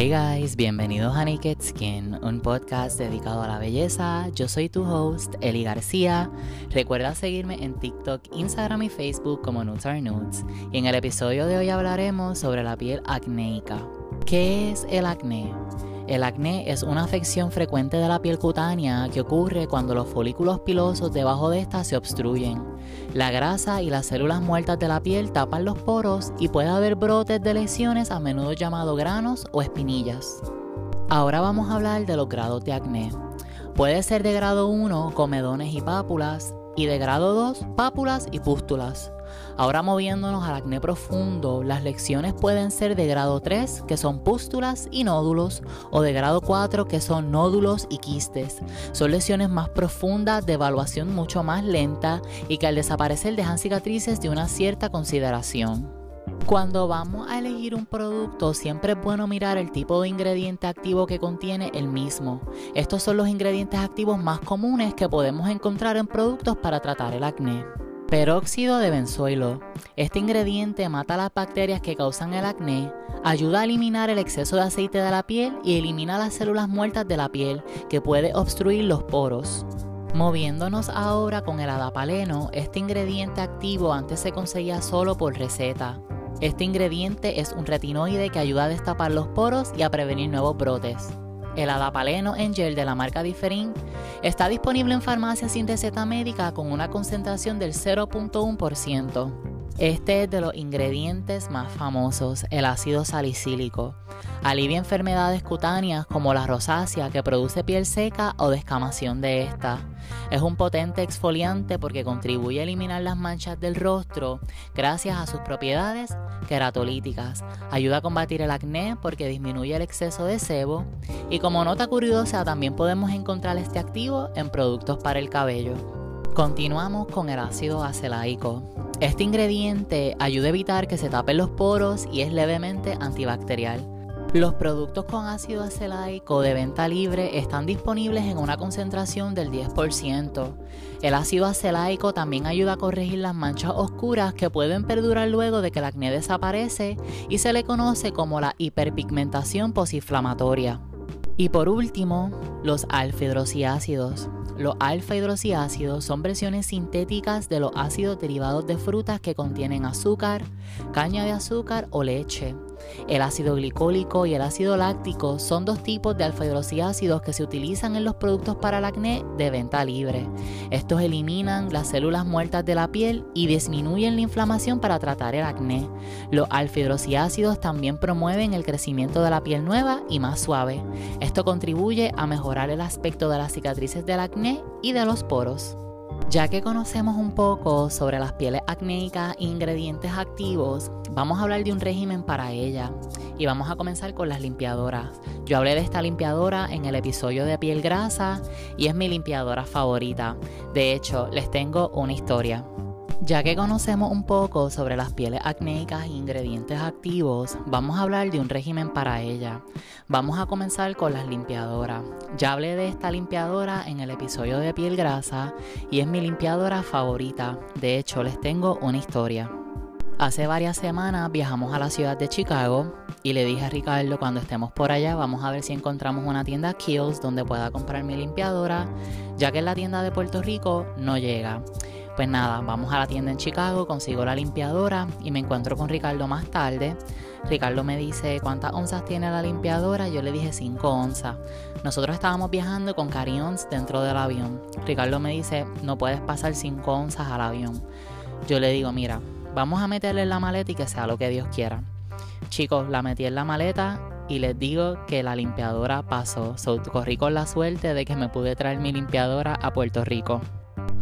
Hey guys, bienvenidos a Naked Skin, un podcast dedicado a la belleza. Yo soy tu host, Eli García. Recuerda seguirme en TikTok, Instagram y Facebook como Nudes Are Nudes. Y en el episodio de hoy hablaremos sobre la piel acnéica. ¿Qué es el acné? El acné es una afección frecuente de la piel cutánea que ocurre cuando los folículos pilosos debajo de esta se obstruyen. La grasa y las células muertas de la piel tapan los poros y puede haber brotes de lesiones a menudo llamados granos o espinillas. Ahora vamos a hablar de los grados de acné. Puede ser de grado 1, comedones y pápulas, y de grado 2, pápulas y pústulas. Ahora moviéndonos al acné profundo, las lecciones pueden ser de grado 3, que son pústulas y nódulos, o de grado 4, que son nódulos y quistes. Son lesiones más profundas, de evaluación mucho más lenta y que al desaparecer dejan cicatrices de una cierta consideración. Cuando vamos a elegir un producto, siempre es bueno mirar el tipo de ingrediente activo que contiene el mismo. Estos son los ingredientes activos más comunes que podemos encontrar en productos para tratar el acné. Peróxido de benzoilo. Este ingrediente mata las bacterias que causan el acné, ayuda a eliminar el exceso de aceite de la piel y elimina las células muertas de la piel que puede obstruir los poros. Moviéndonos ahora con el adapaleno, este ingrediente activo antes se conseguía solo por receta. Este ingrediente es un retinoide que ayuda a destapar los poros y a prevenir nuevos brotes. El adapaleno en gel de la marca Diferin está disponible en farmacias sin receta médica con una concentración del 0.1%. Este es de los ingredientes más famosos, el ácido salicílico. Alivia enfermedades cutáneas como la rosácea que produce piel seca o descamación de esta. Es un potente exfoliante porque contribuye a eliminar las manchas del rostro gracias a sus propiedades queratolíticas. Ayuda a combatir el acné porque disminuye el exceso de sebo. Y como nota curiosa, también podemos encontrar este activo en productos para el cabello. Continuamos con el ácido acelaico. Este ingrediente ayuda a evitar que se tapen los poros y es levemente antibacterial. Los productos con ácido acelaico de venta libre están disponibles en una concentración del 10%. El ácido acelaico también ayuda a corregir las manchas oscuras que pueden perdurar luego de que el acné desaparece y se le conoce como la hiperpigmentación posinflamatoria. Y por último, los alfa-hidroxiácidos. Los alfa-hidroxiácidos son versiones sintéticas de los ácidos derivados de frutas que contienen azúcar, caña de azúcar o leche. El ácido glicólico y el ácido láctico son dos tipos de alfa-hidroxiácidos que se utilizan en los productos para el acné de venta libre. Estos eliminan las células muertas de la piel y disminuyen la inflamación para tratar el acné. Los alfa-hidroxiácidos también promueven el crecimiento de la piel nueva y más suave. Esto contribuye a mejorar el aspecto de las cicatrices del acné y de los poros. Ya que conocemos un poco sobre las pieles acnéicas e ingredientes activos, vamos a hablar de un régimen para ella y vamos a comenzar con las limpiadoras. Yo hablé de esta limpiadora en el episodio de piel grasa y es mi limpiadora favorita. De hecho, les tengo una historia. Ya que conocemos un poco sobre las pieles acnéicas e ingredientes activos, vamos a hablar de un régimen para ella. Vamos a comenzar con las limpiadoras. Ya hablé de esta limpiadora en el episodio de piel grasa y es mi limpiadora favorita. De hecho, les tengo una historia. Hace varias semanas viajamos a la ciudad de Chicago y le dije a Ricardo cuando estemos por allá vamos a ver si encontramos una tienda Kills donde pueda comprar mi limpiadora, ya que en la tienda de Puerto Rico no llega. Pues nada, vamos a la tienda en Chicago, consigo la limpiadora y me encuentro con Ricardo más tarde. Ricardo me dice cuántas onzas tiene la limpiadora, yo le dije 5 onzas. Nosotros estábamos viajando con carry-ons dentro del avión. Ricardo me dice, no puedes pasar 5 onzas al avión. Yo le digo, mira, vamos a meterle en la maleta y que sea lo que Dios quiera. Chicos, la metí en la maleta y les digo que la limpiadora pasó. corrí con la suerte de que me pude traer mi limpiadora a Puerto Rico.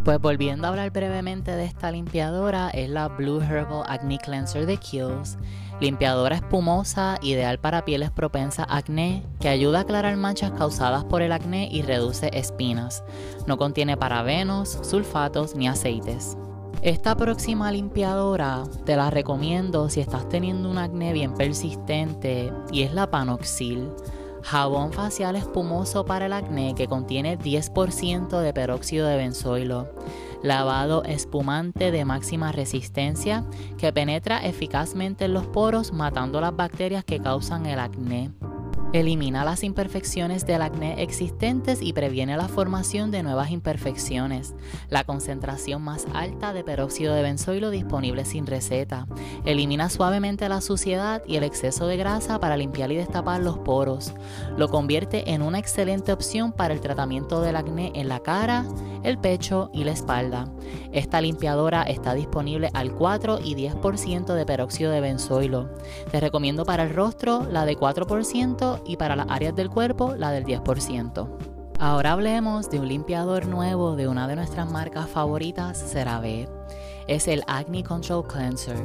Pues volviendo a hablar brevemente de esta limpiadora, es la Blue Herbal Acne Cleanser de Kiehl's. Limpiadora espumosa, ideal para pieles propensas a acné, que ayuda a aclarar manchas causadas por el acné y reduce espinas. No contiene parabenos, sulfatos ni aceites. Esta próxima limpiadora te la recomiendo si estás teniendo un acné bien persistente y es la Panoxil. Jabón facial espumoso para el acné que contiene 10% de peróxido de benzoilo. Lavado espumante de máxima resistencia que penetra eficazmente en los poros matando las bacterias que causan el acné. Elimina las imperfecciones del acné existentes y previene la formación de nuevas imperfecciones. La concentración más alta de peróxido de benzoilo disponible sin receta. Elimina suavemente la suciedad y el exceso de grasa para limpiar y destapar los poros. Lo convierte en una excelente opción para el tratamiento del acné en la cara, el pecho y la espalda. Esta limpiadora está disponible al 4 y 10% de peróxido de benzoilo. Te recomiendo para el rostro la de 4% y para las áreas del cuerpo la del 10%. Ahora hablemos de un limpiador nuevo de una de nuestras marcas favoritas, CeraVe. Es el Acne Control Cleanser.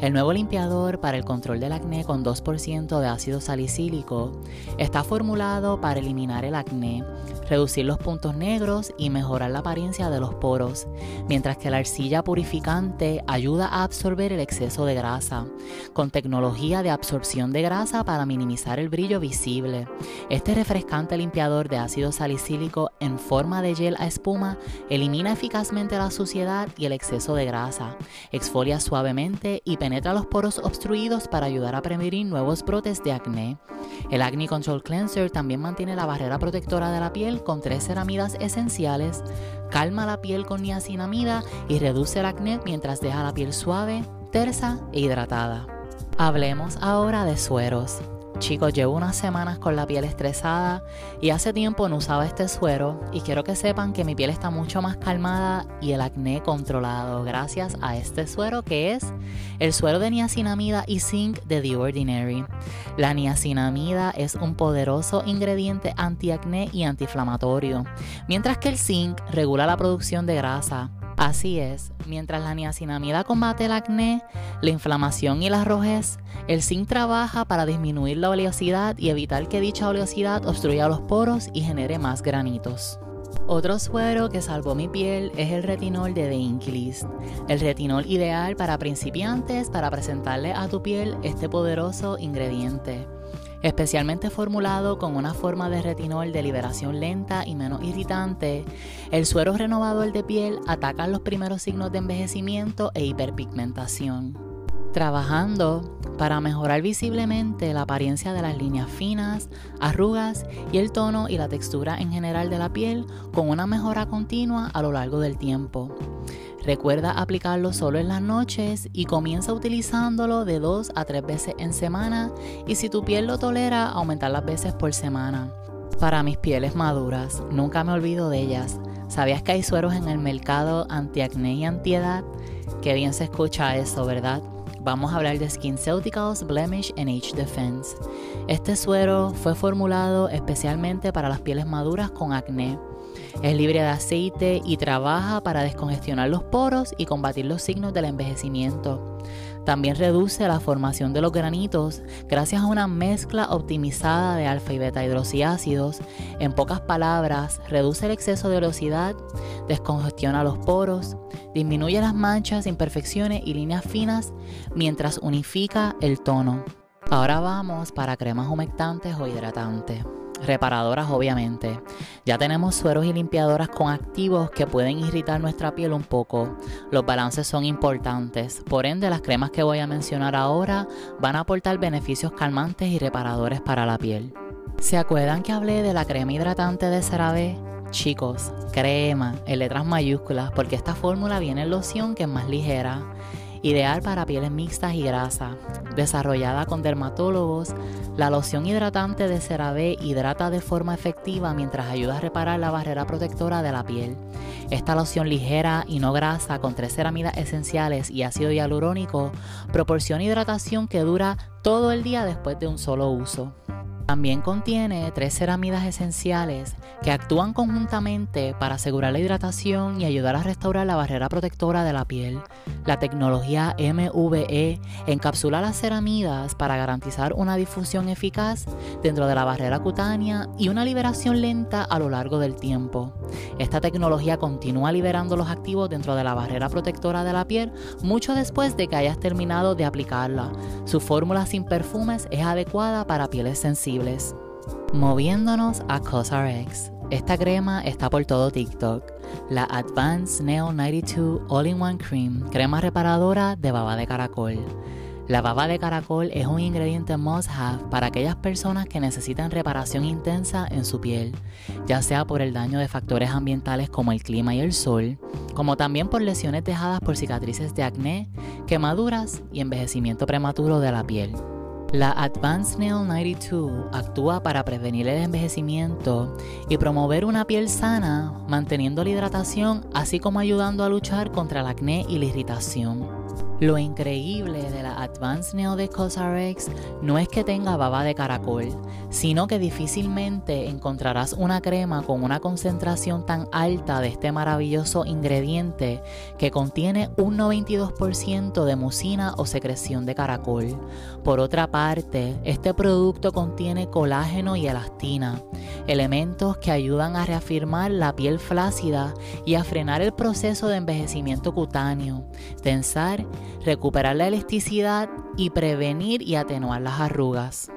El nuevo limpiador para el control del acné con 2% de ácido salicílico está formulado para eliminar el acné, reducir los puntos negros y mejorar la apariencia de los poros, mientras que la arcilla purificante ayuda a absorber el exceso de grasa, con tecnología de absorción de grasa para minimizar el brillo visible. Este refrescante limpiador de ácido salicílico en forma de gel a espuma elimina eficazmente la suciedad y el exceso de grasa, exfolia suavemente y penetra los poros obstruidos para ayudar a prevenir nuevos brotes de acné. El Acne Control Cleanser también mantiene la barrera protectora de la piel con tres ceramidas esenciales, calma la piel con niacinamida y reduce el acné mientras deja la piel suave, tersa e hidratada. Hablemos ahora de sueros. Chicos, llevo unas semanas con la piel estresada y hace tiempo no usaba este suero y quiero que sepan que mi piel está mucho más calmada y el acné controlado gracias a este suero que es el suero de niacinamida y zinc de The Ordinary. La niacinamida es un poderoso ingrediente antiacné y antiinflamatorio, mientras que el zinc regula la producción de grasa. Así es, mientras la niacinamida combate el acné, la inflamación y la rojez, el zinc trabaja para disminuir la oleosidad y evitar que dicha oleosidad obstruya los poros y genere más granitos. Otro suero que salvó mi piel es el retinol de The Inklist. El retinol ideal para principiantes para presentarle a tu piel este poderoso ingrediente especialmente formulado con una forma de retinol de liberación lenta y menos irritante, el suero renovador de piel ataca los primeros signos de envejecimiento e hiperpigmentación, trabajando para mejorar visiblemente la apariencia de las líneas finas, arrugas y el tono y la textura en general de la piel con una mejora continua a lo largo del tiempo. Recuerda aplicarlo solo en las noches y comienza utilizándolo de dos a tres veces en semana y si tu piel lo tolera, aumentar las veces por semana. Para mis pieles maduras, nunca me olvido de ellas. ¿Sabías que hay sueros en el mercado antiacné y antiedad? Qué bien se escucha eso, ¿verdad? Vamos a hablar de SkinCeuticals Blemish and Age Defense. Este suero fue formulado especialmente para las pieles maduras con acné. Es libre de aceite y trabaja para descongestionar los poros y combatir los signos del envejecimiento. También reduce la formación de los granitos gracias a una mezcla optimizada de alfa y beta hidroxiácidos. En pocas palabras, reduce el exceso de velocidad, descongestiona los poros, disminuye las manchas, imperfecciones y líneas finas mientras unifica el tono. Ahora vamos para cremas humectantes o hidratantes reparadoras obviamente. Ya tenemos sueros y limpiadoras con activos que pueden irritar nuestra piel un poco. Los balances son importantes, por ende las cremas que voy a mencionar ahora van a aportar beneficios calmantes y reparadores para la piel. ¿Se acuerdan que hablé de la crema hidratante de CeraVe? Chicos, crema en letras mayúsculas porque esta fórmula viene en loción que es más ligera ideal para pieles mixtas y grasa. Desarrollada con dermatólogos, la loción hidratante de CeraVe hidrata de forma efectiva mientras ayuda a reparar la barrera protectora de la piel. Esta loción ligera y no grasa con tres ceramidas esenciales y ácido hialurónico proporciona hidratación que dura todo el día después de un solo uso. También contiene tres ceramidas esenciales que actúan conjuntamente para asegurar la hidratación y ayudar a restaurar la barrera protectora de la piel. La tecnología MVE encapsula las ceramidas para garantizar una difusión eficaz dentro de la barrera cutánea y una liberación lenta a lo largo del tiempo. Esta tecnología continúa liberando los activos dentro de la barrera protectora de la piel mucho después de que hayas terminado de aplicarla. Su fórmula sin perfumes es adecuada para pieles sensibles Moviéndonos a CosRx. Esta crema está por todo TikTok. La Advanced Nail 92 All-in-One Cream, crema reparadora de baba de caracol. La baba de caracol es un ingrediente must-have para aquellas personas que necesitan reparación intensa en su piel, ya sea por el daño de factores ambientales como el clima y el sol, como también por lesiones dejadas por cicatrices de acné, quemaduras y envejecimiento prematuro de la piel. La Advanced Nail 92 actúa para prevenir el envejecimiento y promover una piel sana, manteniendo la hidratación, así como ayudando a luchar contra el acné y la irritación. Lo increíble de la Advanced Nail de CosRx no es que tenga baba de caracol, sino que difícilmente encontrarás una crema con una concentración tan alta de este maravilloso ingrediente que contiene un 92% de mucina o secreción de caracol. Por otra parte, este producto contiene colágeno y elastina, elementos que ayudan a reafirmar la piel flácida y a frenar el proceso de envejecimiento cutáneo, tensar recuperar la elasticidad y prevenir y atenuar las arrugas.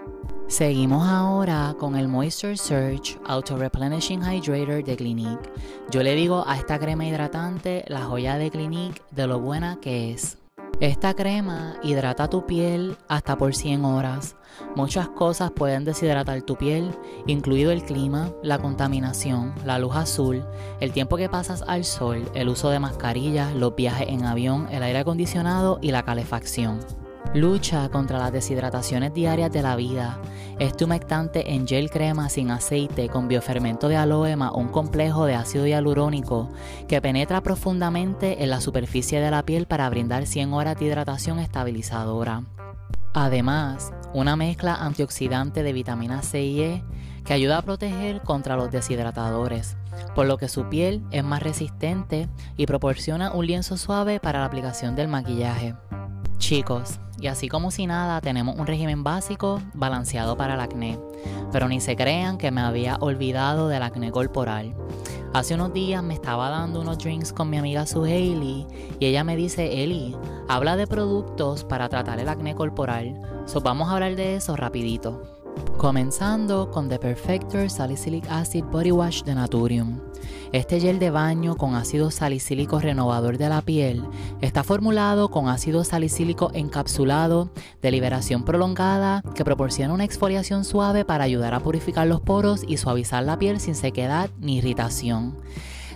Seguimos ahora con el Moisture Surge Auto Replenishing Hydrator de Clinique. Yo le digo a esta crema hidratante la joya de Clinique de lo buena que es. Esta crema hidrata tu piel hasta por 100 horas. Muchas cosas pueden deshidratar tu piel, incluido el clima, la contaminación, la luz azul, el tiempo que pasas al sol, el uso de mascarillas, los viajes en avión, el aire acondicionado y la calefacción. Lucha contra las deshidrataciones diarias de la vida. Este humectante en gel crema sin aceite con biofermento de aloe más un complejo de ácido hialurónico que penetra profundamente en la superficie de la piel para brindar 100 horas de hidratación estabilizadora. Además, una mezcla antioxidante de vitamina C y E que ayuda a proteger contra los deshidratadores, por lo que su piel es más resistente y proporciona un lienzo suave para la aplicación del maquillaje. Chicos, y así como si nada, tenemos un régimen básico balanceado para el acné. Pero ni se crean que me había olvidado del acné corporal. Hace unos días me estaba dando unos drinks con mi amiga Suheili y ella me dice, Eli, habla de productos para tratar el acné corporal. So vamos a hablar de eso rapidito. Comenzando con The Perfector Salicylic Acid Body Wash de Naturium. Este gel de baño con ácido salicílico renovador de la piel está formulado con ácido salicílico encapsulado de liberación prolongada que proporciona una exfoliación suave para ayudar a purificar los poros y suavizar la piel sin sequedad ni irritación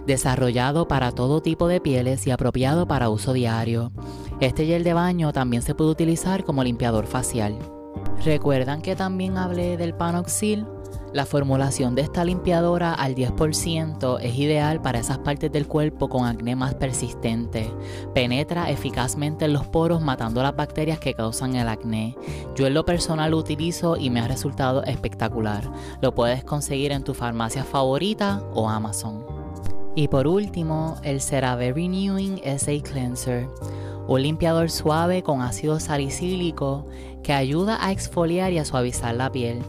desarrollado para todo tipo de pieles y apropiado para uso diario. Este gel de baño también se puede utilizar como limpiador facial. ¿Recuerdan que también hablé del panoxil? La formulación de esta limpiadora al 10% es ideal para esas partes del cuerpo con acné más persistente. Penetra eficazmente en los poros matando las bacterias que causan el acné. Yo en lo personal lo utilizo y me ha resultado espectacular. Lo puedes conseguir en tu farmacia favorita o Amazon. Y por último, el CeraVe Renewing SA Cleanser un limpiador suave con ácido salicílico que ayuda a exfoliar y a suavizar la piel,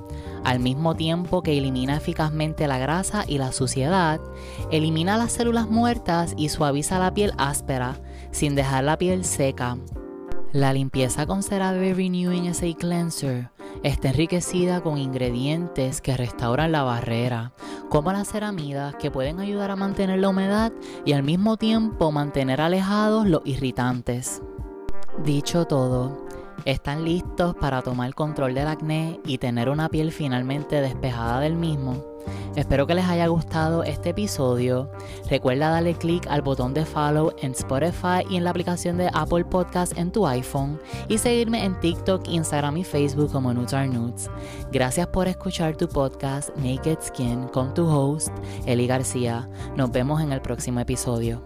al mismo tiempo que elimina eficazmente la grasa y la suciedad, elimina las células muertas y suaviza la piel áspera, sin dejar la piel seca. La limpieza con CeraVe Renewing SA Cleanser está enriquecida con ingredientes que restauran la barrera, como las ceramidas que pueden ayudar a mantener la humedad y al mismo tiempo mantener alejados los irritantes. Dicho todo, ¿están listos para tomar control del acné y tener una piel finalmente despejada del mismo? Espero que les haya gustado este episodio. Recuerda darle click al botón de follow en Spotify y en la aplicación de Apple Podcast en tu iPhone y seguirme en TikTok, Instagram y Facebook como Nudes Are. Gracias por escuchar tu podcast Naked Skin con tu host Eli García. Nos vemos en el próximo episodio.